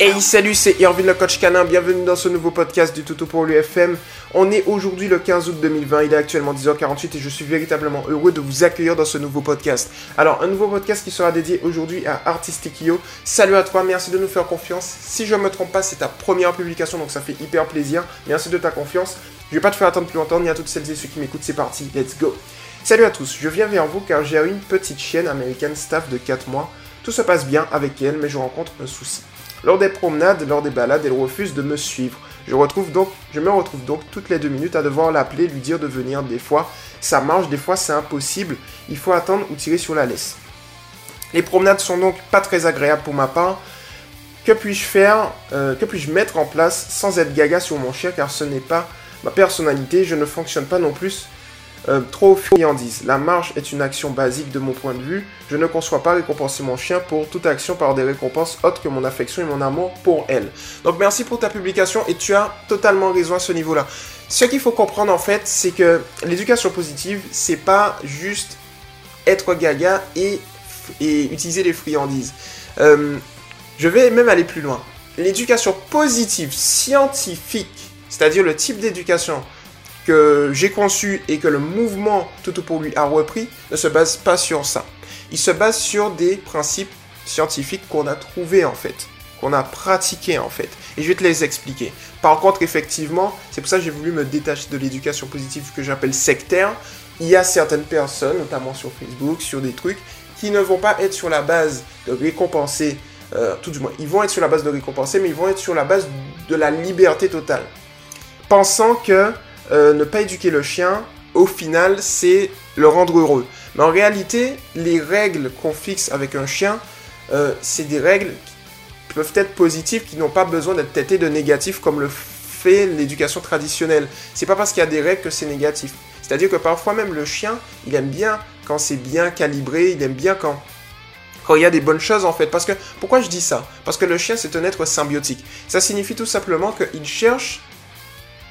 Hey salut, c'est Irvine le coach canin, bienvenue dans ce nouveau podcast du Toutou pour l'UFM. On est aujourd'hui le 15 août 2020, il est actuellement 10h48 et je suis véritablement heureux de vous accueillir dans ce nouveau podcast. Alors, un nouveau podcast qui sera dédié aujourd'hui à Artistic.io. Salut à toi, merci de nous faire confiance. Si je ne me trompe pas, c'est ta première publication, donc ça fait hyper plaisir. Merci de ta confiance. Je vais pas te faire attendre plus longtemps, ni à toutes celles et ceux qui m'écoutent, c'est parti, let's go. Salut à tous, je viens vers vous car j'ai une petite chienne américaine staff de 4 mois. Tout se passe bien avec elle, mais je rencontre un souci. Lors des promenades, lors des balades, elle refuse de me suivre. Je, me retrouve donc toutes les deux minutes à devoir l'appeler, lui dire de venir. Des fois, ça marche, des fois, c'est impossible. Il faut attendre ou tirer sur la laisse. Les promenades sont donc pas très agréables pour ma part. Que puis-je faire euh, Que puis-je mettre en place sans être gaga sur mon chien? Car ce n'est pas ma personnalité. Je ne fonctionne pas non plus euh, trop friandise. La marche est une action basique de mon point de vue. Je ne conçois pas récompenser mon chien pour toute action par des récompenses autres que mon affection et mon amour pour elle. Donc merci pour ta publication et tu as totalement raison à ce niveau-là. Ce qu'il faut comprendre en fait, c'est que l'éducation positive, c'est pas juste être gaga et, utiliser les friandises. Euh, je vais même aller plus loin. L'éducation positive scientifique, c'est-à-dire le type d'éducation que j'ai conçu et que le mouvement tout pour lui a repris ne se base pas sur ça. Il se base sur des principes scientifiques qu'on a trouvés en fait, qu'on a pratiqués en fait. Et je vais te les expliquer. Par contre, effectivement, c'est pour ça que j'ai voulu me détacher de l'éducation positive que j'appelle sectaire. Il y a certaines personnes, notamment sur Facebook, sur des trucs, qui ne vont pas être sur la base de récompenser, euh, tout du moins, ils vont être sur la base de récompenser, mais ils vont être sur la base de la liberté totale. Pensant que euh, ne pas éduquer le chien, au final, c'est le rendre heureux. Mais en réalité, les règles qu'on fixe avec un chien, euh, c'est des règles qui peuvent être positives, qui n'ont pas besoin d'être traitées de négatif comme le fait l'éducation traditionnelle. C'est pas parce qu'il y a des règles que c'est négatif. C'est-à-dire que parfois même le chien, il aime bien quand c'est bien calibré, il aime bien quand quand il y a des bonnes choses en fait. Parce que pourquoi je dis ça? Parce que le chien c'est un être symbiotique. Ça signifie tout simplement qu'il cherche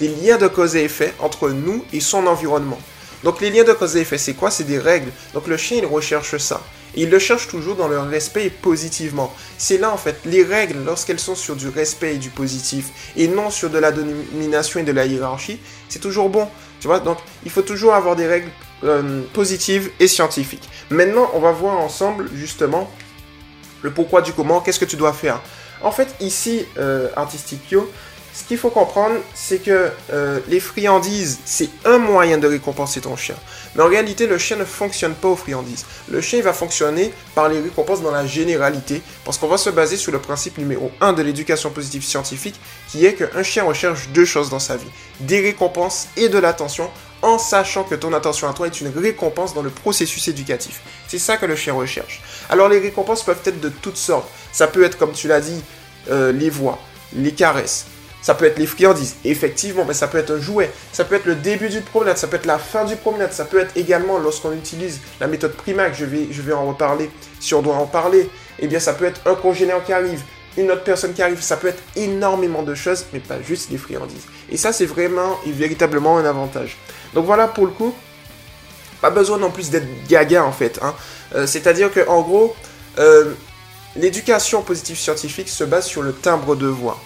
des liens de cause et effet entre nous et son environnement. Donc les liens de cause et effet, c'est quoi? C'est des règles. Donc le chien, il recherche ça. Et il le cherche toujours dans le respect et positivement. C'est là en fait, les règles, lorsqu'elles sont sur du respect et du positif, et non sur de la domination et de la hiérarchie, c'est toujours bon. Tu vois, donc il faut toujours avoir des règles euh, positives et scientifiques. Maintenant, on va voir ensemble justement le pourquoi du comment, qu'est-ce que tu dois faire? En fait, ici, euh, ce qu'il faut comprendre, c'est que euh, les friandises, c'est un moyen de récompenser ton chien. Mais en réalité, le chien ne fonctionne pas aux friandises. Le chien va fonctionner par les récompenses dans la généralité, parce qu'on va se baser sur le principe numéro 1 de l'éducation positive scientifique, qui est qu'un chien recherche deux choses dans sa vie. Des récompenses et de l'attention, en sachant que ton attention à toi est une récompense dans le processus éducatif. C'est ça que le chien recherche. Alors les récompenses peuvent être de toutes sortes. Ça peut être, comme tu l'as dit, euh, les voix, les caresses, ça peut être les friandises, effectivement, mais ça peut être un jouet. Ça peut être le début du promenade, ça peut être la fin du promenade, ça peut être également lorsqu'on utilise la méthode Primac, je vais, je vais en reparler si on doit en parler. Eh bien, ça peut être un congénère qui arrive, une autre personne qui arrive, ça peut être énormément de choses, mais pas juste les friandises. Et ça, c'est vraiment et véritablement un avantage. Donc voilà, pour le coup, pas besoin non plus d'être gaga en fait. Hein. Euh, c'est-à-dire que en gros, euh, l'éducation positive scientifique se base sur le timbre de voix.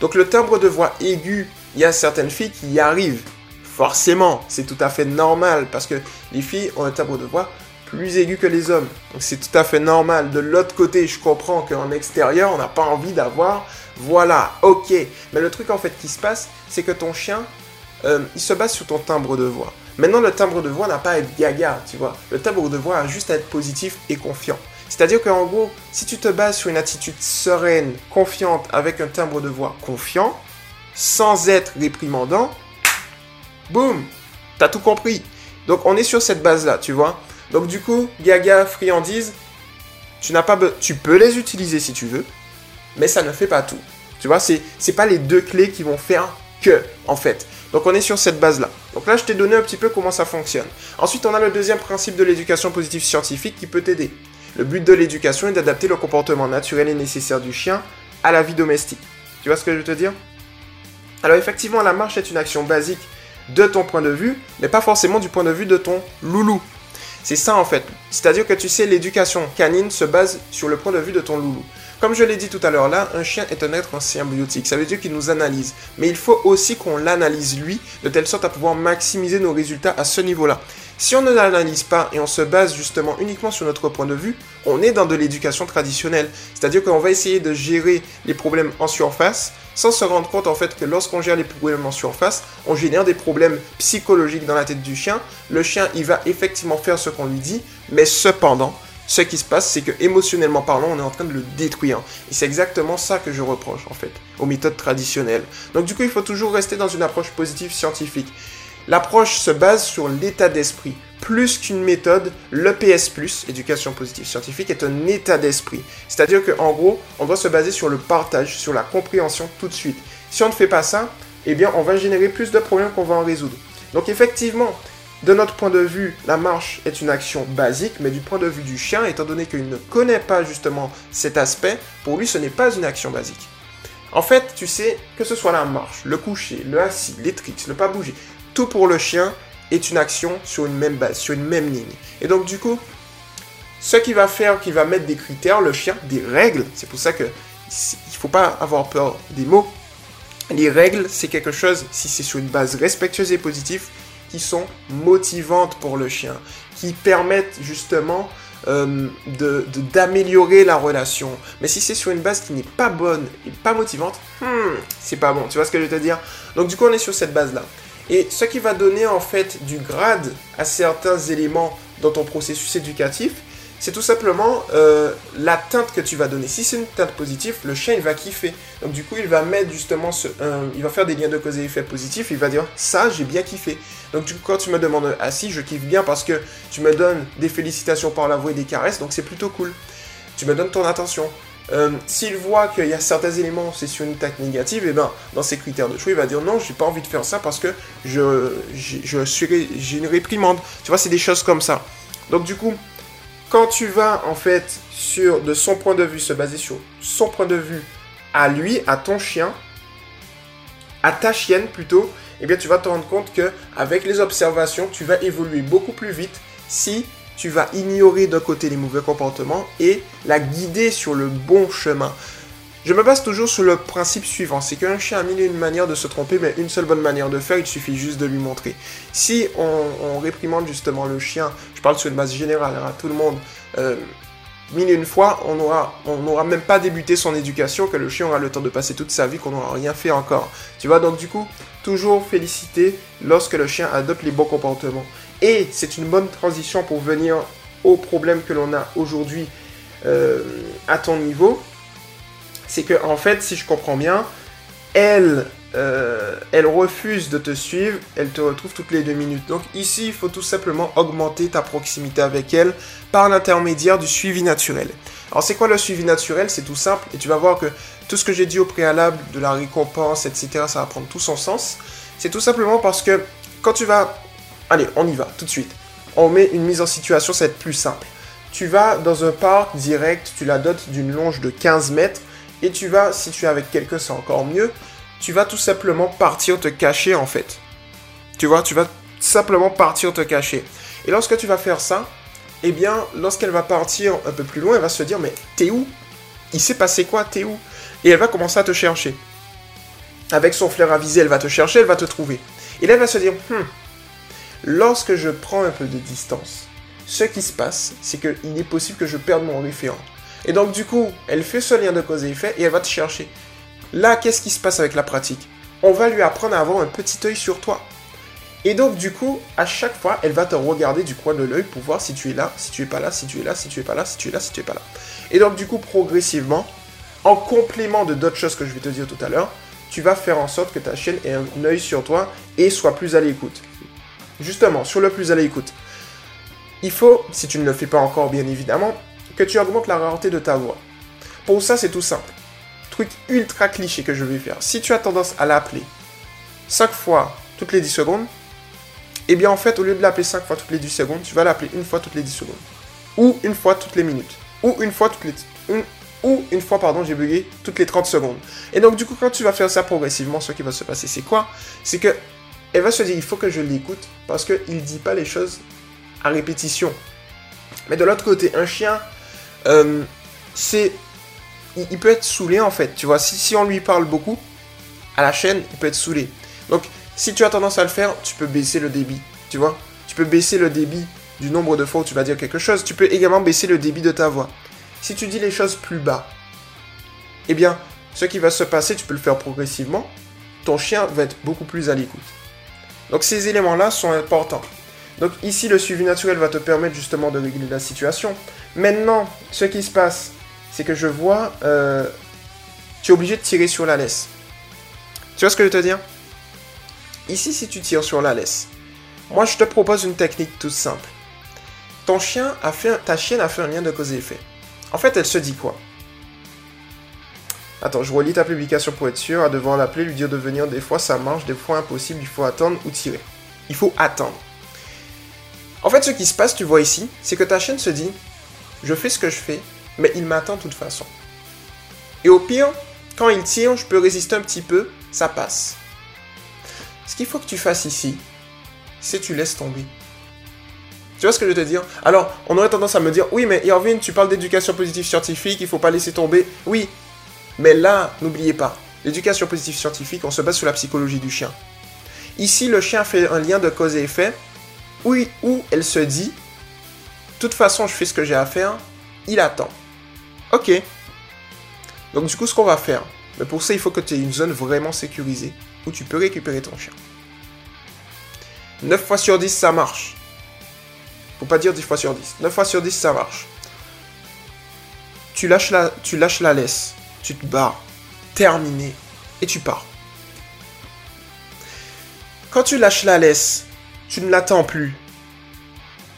Donc le timbre de voix aigu, il y a certaines filles qui y arrivent. Forcément, c'est tout à fait normal parce que les filles ont un timbre de voix plus aigu que les hommes. Donc c'est tout à fait normal. De l'autre côté, je comprends qu'en extérieur, on n'a pas envie d'avoir. Voilà, ok. Mais le truc en fait qui se passe, c'est que ton chien, euh, il se base sur ton timbre de voix. Maintenant, le timbre de voix n'a pas à être gaga, tu vois. Le timbre de voix a juste à être positif et confiant. C'est-à-dire qu'en gros, si tu te bases sur une attitude sereine, confiante, avec un timbre de voix confiant, sans être réprimandant, boum, t'as tout compris. Donc on est sur cette base-là, tu vois. Donc du coup, gaga, friandise, tu n'as pas tu peux les utiliser si tu veux, mais ça ne fait pas tout. Tu vois, c'est c'est pas les deux clés qui vont faire que en fait. Donc on est sur cette base-là. Donc là, je t'ai donné un petit peu comment ça fonctionne. Ensuite, on a le deuxième principe de l'éducation positive scientifique qui peut t'aider. Le but de l'éducation est d'adapter le comportement naturel et nécessaire du chien à la vie domestique. Tu vois ce que je veux te dire? Alors effectivement, la marche est une action basique de ton point de vue, mais pas forcément du point de vue de ton loulou. C'est ça en fait. C'est-à-dire que tu sais, l'éducation canine se base sur le point de vue de ton loulou. Comme je l'ai dit tout à l'heure là, un chien est un être symbiotique. Ça veut dire qu'il nous analyse. Mais il faut aussi qu'on l'analyse lui, de telle sorte à pouvoir maximiser nos résultats à ce niveau-là. Si on ne l'analyse pas et on se base justement uniquement sur notre point de vue, on est dans de l'éducation traditionnelle. C'est-à-dire qu'on va essayer de gérer les problèmes en surface sans se rendre compte en fait que lorsqu'on gère les problèmes en surface, on génère des problèmes psychologiques dans la tête du chien. Le chien, il va effectivement faire ce qu'on lui dit, mais cependant, ce qui se passe, c'est que émotionnellement parlant, on est en train de le détruire. Et c'est exactement ça que je reproche en fait aux méthodes traditionnelles. Donc du coup, il faut toujours rester dans une approche positive scientifique. L'approche se base sur l'état d'esprit. Plus qu'une méthode, l'EPS+, éducation positive scientifique, est un état d'esprit. C'est-à-dire qu'en gros, on doit se baser sur le partage, sur la compréhension tout de suite. Si on ne fait pas ça, eh bien, on va générer plus de problèmes qu'on va en résoudre. Donc effectivement, de notre point de vue, la marche est une action basique, mais du point de vue du chien, étant donné qu'il ne connaît pas justement cet aspect, pour lui, ce n'est pas une action basique. En fait, tu sais, que ce soit la marche, le coucher, le assis, les tricks, ne pas bouger, tout pour le chien est une action sur une même base, sur une même ligne. Et donc du coup, ce qui va faire, qui va mettre des critères, le chien, des règles, c'est pour ça que il faut pas avoir peur des mots. Les règles, c'est quelque chose, si c'est sur une base respectueuse et positive, qui sont motivantes pour le chien, qui permettent justement euh, d'améliorer la relation. Mais si c'est sur une base qui n'est pas bonne et pas motivante, hmm, c'est pas bon. Tu vois ce que je veux te dire? Donc du coup, on est sur cette base-là. Et ce qui va donner en fait du grade à certains éléments dans ton processus éducatif, c'est tout simplement euh, la teinte que tu vas donner. Si c'est une teinte positive, le chien va kiffer. Donc du coup il va mettre justement il va faire des liens de cause et effet positifs. Il va dire ça j'ai bien kiffé. Donc du coup quand tu me demandes ah si je kiffe bien parce que tu me donnes des félicitations par la voix et des caresses, donc c'est plutôt cool. Tu me donnes ton attention. Euh, s'il voit qu'il y a certains éléments, c'est sur une tête négative, et eh ben dans ses critères de choix, il va dire non, j'ai pas envie de faire ça parce que je, je, suis, j'ai une réprimande. Tu vois, c'est des choses comme ça. Donc du coup, quand tu vas en fait sur de son point de vue, se baser sur son point de vue à lui, à ton chien, à ta chienne plutôt, eh bien tu vas te rendre compte que avec les observations, tu vas évoluer beaucoup plus vite si tu vas ignorer d'un côté les mauvais comportements et la guider sur le bon chemin. Je me base toujours sur le principe suivant, c'est qu'un chien a mille et une manières de se tromper, mais une seule bonne manière de faire, il suffit juste de lui montrer. Si on, réprimande justement le chien, je parle sur une base générale à hein, tout le monde, euh, mille et une fois, on n'aura même pas débuté son éducation, que le chien aura le temps de passer toute sa vie, qu'on n'aura rien fait encore. Tu vois, donc du coup, toujours féliciter lorsque le chien adopte les bons comportements. Et c'est une bonne transition pour venir au problème que l'on a aujourd'hui euh, à ton niveau. C'est que en fait, si je comprends bien, elle, euh, elle refuse de te suivre, elle te retrouve toutes les deux minutes. Donc ici, il faut tout simplement augmenter ta proximité avec elle par l'intermédiaire du suivi naturel. Alors c'est quoi le suivi naturel? C'est tout simple et tu vas voir que tout ce que j'ai dit au préalable de la récompense, etc., ça va prendre tout son sens. C'est tout simplement parce que quand tu vas Allez, on y va, tout de suite. On met une mise en situation, ça va être plus simple. Tu vas dans un parc direct, tu la dotes d'une longe de 15 mètres, et tu vas, si tu es avec quelqu'un, c'est encore mieux, tu vas tout simplement partir te cacher en fait. Tu vois, tu vas simplement partir te cacher. Et lorsque tu vas faire ça, eh bien, lorsqu'elle va partir un peu plus loin, elle va se dire, mais t'es où? Il s'est passé quoi? T'es où? Et elle va commencer à te chercher. Avec son flair avisé, elle va te chercher, elle va te trouver. Et là, elle va se dire, hmm, Lorsque je prends un peu de distance, ce qui se passe, c'est qu'il est possible que je perde mon référent. Et donc du coup, elle fait ce lien de cause et effet et elle va te chercher. Là, qu'est-ce qui se passe avec la pratique? On va lui apprendre à avoir un petit œil sur toi. Et donc du coup, à chaque fois, elle va te regarder du coin de l'œil pour voir si tu es là, si tu es pas là, si tu es là, si tu es pas là, si tu es là, si tu es pas là. Et donc du coup, progressivement, en complément de d'autres choses que je vais te dire tout à l'heure, tu vas faire en sorte que ta chaîne ait un œil sur toi et soit plus à l'écoute. Justement, sur le plus à l'écoute, il faut, si tu ne le fais pas encore bien évidemment, que tu augmentes la rareté de ta voix. Pour ça, c'est tout simple. Truc ultra cliché que je vais faire. Si tu as tendance à l'appeler 5 fois toutes les 10 secondes, eh bien en fait, au lieu de l'appeler 5 fois toutes les 10 secondes, tu vas l'appeler une fois toutes les 10 secondes. Ou une fois toutes les minutes. Ou une fois toutes les... ou une fois, pardon, j'ai bugué, toutes les 30 secondes. Et donc, du coup, quand tu vas faire ça progressivement, ce qui va se passer, c'est quoi? C'est que elle va se dire, il faut que je l'écoute parce qu'il ne dit pas les choses à répétition. Mais de l'autre côté, un chien, euh, c'est... Il, peut être saoulé en fait, tu vois. Si, si on lui parle beaucoup, à la chaîne, il peut être saoulé. Donc, si tu as tendance à le faire, tu peux baisser le débit, tu vois. Tu peux baisser le débit du nombre de fois où tu vas dire quelque chose. Tu peux également baisser le débit de ta voix. Si tu dis les choses plus bas, eh bien, ce qui va se passer, tu peux le faire progressivement. Ton chien va être beaucoup plus à l'écoute. Donc ces éléments-là sont importants. Donc ici, le suivi naturel va te permettre justement de régler la situation. Maintenant, ce qui se passe, c'est que je vois, euh, tu es obligé de tirer sur la laisse. Tu vois ce que je veux te dire? Ici, si tu tires sur la laisse, moi je te propose une technique toute simple. Ton chien a fait, ta chienne a fait un lien de cause et effet. En fait, elle se dit quoi? Attends, je relis ta publication pour être sûr. À devoir l'appeler, lui dire de venir. Des fois, ça marche, des fois, impossible. Il faut attendre ou tirer. Il faut attendre. En fait, ce qui se passe, tu vois ici, c'est que ta chaîne se dit Je fais ce que je fais, mais il m'attend de toute façon. Et au pire, quand il tire, je peux résister un petit peu, ça passe. Ce qu'il faut que tu fasses ici, c'est tu laisses tomber. Tu vois ce que je veux te dire? Alors, on aurait tendance à me dire, oui, mais Irvine, tu parles d'éducation positive scientifique, il faut pas laisser tomber. Oui, mais là, n'oubliez pas, l'éducation positive scientifique, on se base sur la psychologie du chien. Ici, le chien fait un lien de cause et effet, où, elle se dit, de toute façon, je fais ce que j'ai à faire, il attend. Ok. Donc du coup, ce qu'on va faire, mais pour ça, il faut que tu aies une zone vraiment sécurisée, où tu peux récupérer ton chien. 9 fois sur 10, ça marche. Faut pas dire 10 fois sur 10. 9 fois sur 10, ça marche. Tu lâches tu lâches la laisse. Tu te barres. Terminé. Et tu pars. Quand tu lâches la laisse, tu ne l'attends plus.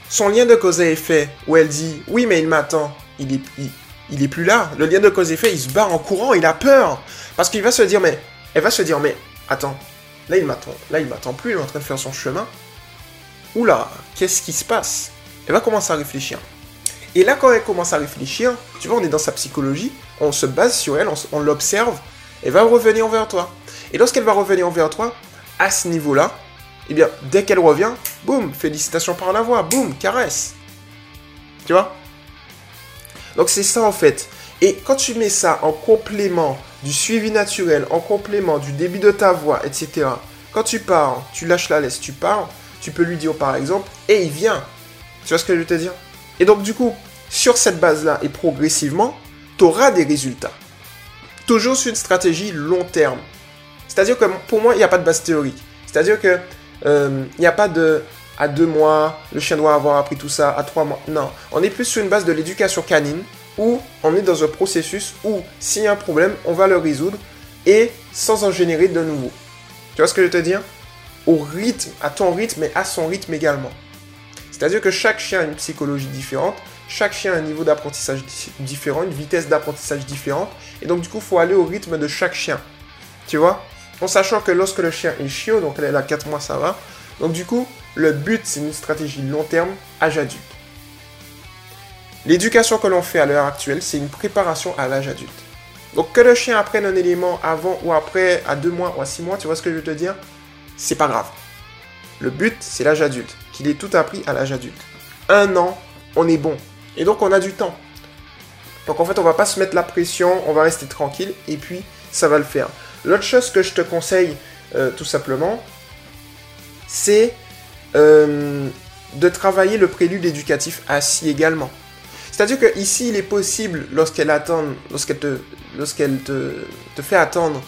Son lien de cause et effet, où elle dit Oui, mais il m'attend, il est, plus là. Le lien de cause et effet, il se barre en courant, il a peur. Parce qu'il va se dire Mais, elle va se dire Mais, attends, là il m'attend, là il m'attend plus, il est en train de faire son chemin. Oula, qu'est-ce qui se passe? Elle va commencer à réfléchir. Et là, quand elle commence à réfléchir, tu vois, on est dans sa psychologie, on se base sur elle, on, l'observe, elle va revenir vers toi. Et lorsqu'elle va revenir vers toi, à ce niveau-là, eh bien, dès qu'elle revient, boum, félicitations par la voix, boum, caresse. Tu vois? Donc c'est ça en fait. Et quand tu mets ça en complément du suivi naturel, en complément du débit de ta voix, etc. Quand tu pars, tu lâches la laisse, tu pars, tu peux lui dire par exemple, et il vient. Tu vois ce que je veux te dire? Et donc du coup, sur cette base-là et progressivement, tu auras des résultats. Toujours sur une stratégie long terme. C'est-à-dire que pour moi, il n'y a pas de base théorique. C'est-à-dire que euh, n'y a pas de à deux mois, le chien doit avoir appris tout ça, à trois mois. Non, on est plus sur une base de l'éducation canine où on est dans un processus où s'il y a un problème, on va le résoudre et sans en générer de nouveau. Tu vois ce que je veux te dire? Au rythme, à ton rythme et à son rythme également. C'est-à-dire que chaque chien a une psychologie différente, chaque chien a un niveau d'apprentissage différent, une vitesse d'apprentissage différente, et donc du coup, il faut aller au rythme de chaque chien. Tu vois? En sachant que lorsque le chien est chiot, donc elle est à 4 mois, ça va. Donc du coup, le but, c'est une stratégie long terme, âge adulte. L'éducation que l'on fait à l'heure actuelle, c'est une préparation à l'âge adulte. Donc que le chien apprenne un élément avant ou après, à 2 mois ou à 6 mois, tu vois ce que je veux te dire? C'est pas grave. Le but, c'est l'âge adulte, qu'il ait tout appris à l'âge adulte. Un an, on est bon. Et donc, on a du temps. Donc, en fait, on va pas se mettre la pression, on va rester tranquille, et puis, ça va le faire. L'autre chose que je te conseille, euh, tout simplement, c'est euh, de travailler le prélude éducatif assis également. C'est-à-dire que ici, il est possible, lorsqu'elle attend, lorsqu'elle te, te, fait attendre,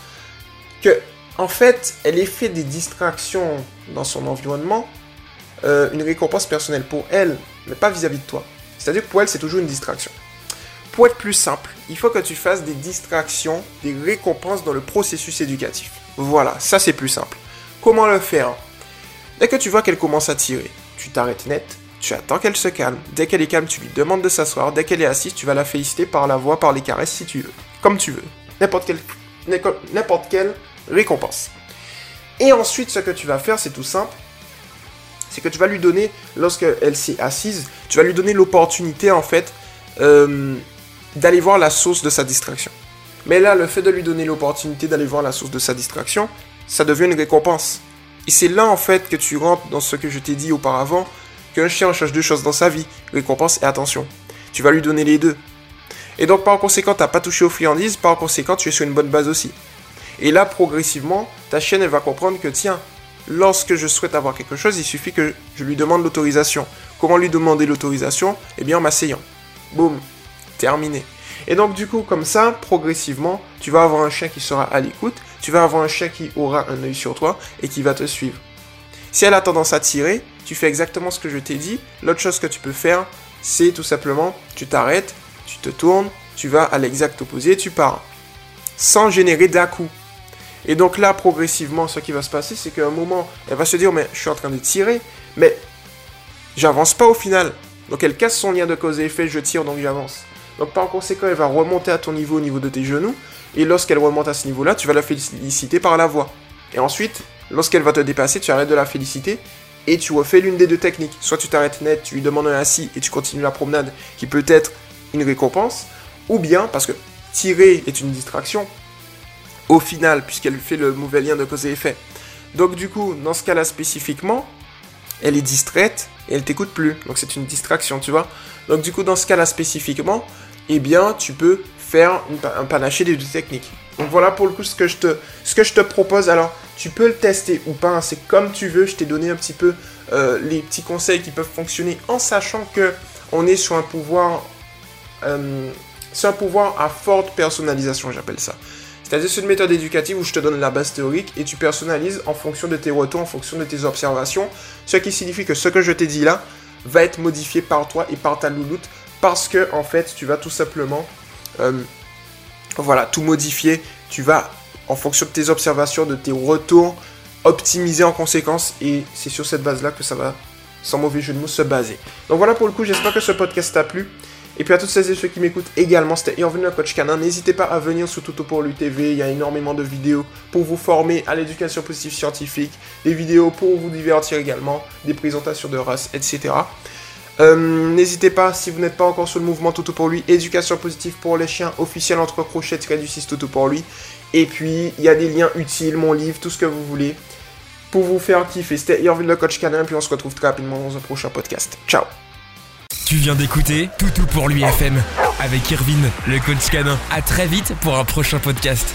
que en fait, elle est fait des distractions dans son environnement, euh, une récompense personnelle pour elle, mais pas vis-à-vis de toi. C'est-à-dire que pour elle, c'est toujours une distraction. Pour être plus simple, il faut que tu fasses des distractions, des récompenses dans le processus éducatif. Voilà, ça c'est plus simple. Comment le faire? Dès que tu vois qu'elle commence à tirer, tu t'arrêtes net, tu attends qu'elle se calme. Dès qu'elle est calme, tu lui demandes de s'asseoir. Dès qu'elle est assise, tu vas la féliciter par la voix, par les caresses si tu veux. Comme tu veux. N'importe quelle, n'importe quelle récompense. Et ensuite, ce que tu vas faire, c'est tout simple. C'est que tu vas lui donner, lorsqu'elle s'est assise, tu vas lui donner l'opportunité, en fait, euh, d'aller voir la source de sa distraction. Mais là, le fait de lui donner l'opportunité d'aller voir la source de sa distraction, ça devient une récompense. Et c'est là en fait que tu rentres dans ce que je t'ai dit auparavant, qu'un chien cherche deux choses dans sa vie, récompense et attention. Tu vas lui donner les deux. Et donc par conséquent, tu n'as pas touché aux friandises, par conséquent, tu es sur une bonne base aussi. Et là, progressivement, ta chienne, elle va comprendre que tiens, lorsque je souhaite avoir quelque chose, il suffit que je lui demande l'autorisation. Comment lui demander l'autorisation? Eh bien en m'asseyant. Boum, terminé. Et donc du coup, comme ça, progressivement, tu vas avoir un chien qui sera à l'écoute, tu vas avoir un chien qui aura un œil sur toi et qui va te suivre. Si elle a tendance à tirer, tu fais exactement ce que je t'ai dit. L'autre chose que tu peux faire, c'est tout simplement, tu t'arrêtes, tu te tournes, tu vas à l'exact opposé, tu pars. Sans générer d'un coup. Et donc là, progressivement, ce qui va se passer, c'est qu'à un moment, elle va se dire, mais je suis en train de tirer, mais j'avance pas au final. Donc elle casse son lien de cause et effet, je tire, donc j'avance. Donc par conséquent, elle va remonter à ton niveau au niveau de tes genoux. Et lorsqu'elle remonte à ce niveau-là, tu vas la féliciter par la voix. Et ensuite, lorsqu'elle va te dépasser, tu arrêtes de la féliciter et tu refais l'une des deux techniques. Soit tu t'arrêtes net, tu lui demandes un assis et tu continues la promenade, qui peut être une récompense. Ou bien, parce que tirer est une distraction, au final, puisqu'elle fait le mauvais lien de cause et effet. Donc du coup, dans ce cas-là spécifiquement, elle est distraite et elle t'écoute plus. Donc c'est une distraction, tu vois. Donc du coup, dans ce cas-là spécifiquement, eh bien, tu peux faire un panaché des deux techniques. Donc voilà pour le coup ce que je te, ce que je te propose. Alors, tu peux le tester ou pas, hein. c'est comme tu veux. Je t'ai donné un petit peu euh, les petits conseils qui peuvent fonctionner en sachant que on est sur un pouvoir, euh, sur un pouvoir à forte personnalisation, j'appelle ça. C'est-à-dire c'est une méthode éducative où je te donne la base théorique et tu personnalises en fonction de tes retours, en fonction de tes observations, ce qui signifie que ce que je t'ai dit là va être modifié par toi et par ta louloute parce que en fait tu vas tout simplement euh, voilà tout modifier, tu vas en fonction de tes observations, de tes retours, optimiser en conséquence et c'est sur cette base là que ça va sans mauvais jeu de mots se baser. Donc voilà pour le coup, j'espère que ce podcast t'a plu. Et puis à toutes celles et ceux qui m'écoutent également, c'était Bienvenue à Coach Canin. N'hésitez pas à venir sur Toto pour l'UTV, il y a énormément de vidéos pour vous former à l'éducation positive scientifique, des vidéos pour vous divertir également, des présentations de race, etc. Euh, n'hésitez pas, si vous n'êtes pas encore sur le mouvement Toto pour lui, éducation positive pour les chiens, officiel entre crochets, du 6 Toto pour lui. Et puis, il y a des liens utiles, mon livre, tout ce que vous voulez, pour vous faire kiffer. C'était Irvine le coach canin, puis on se retrouve très rapidement dans un prochain podcast. Ciao tu viens d'écouter Toutou pour l'UFM avec Irvine, le coach canin. À très vite pour un prochain podcast.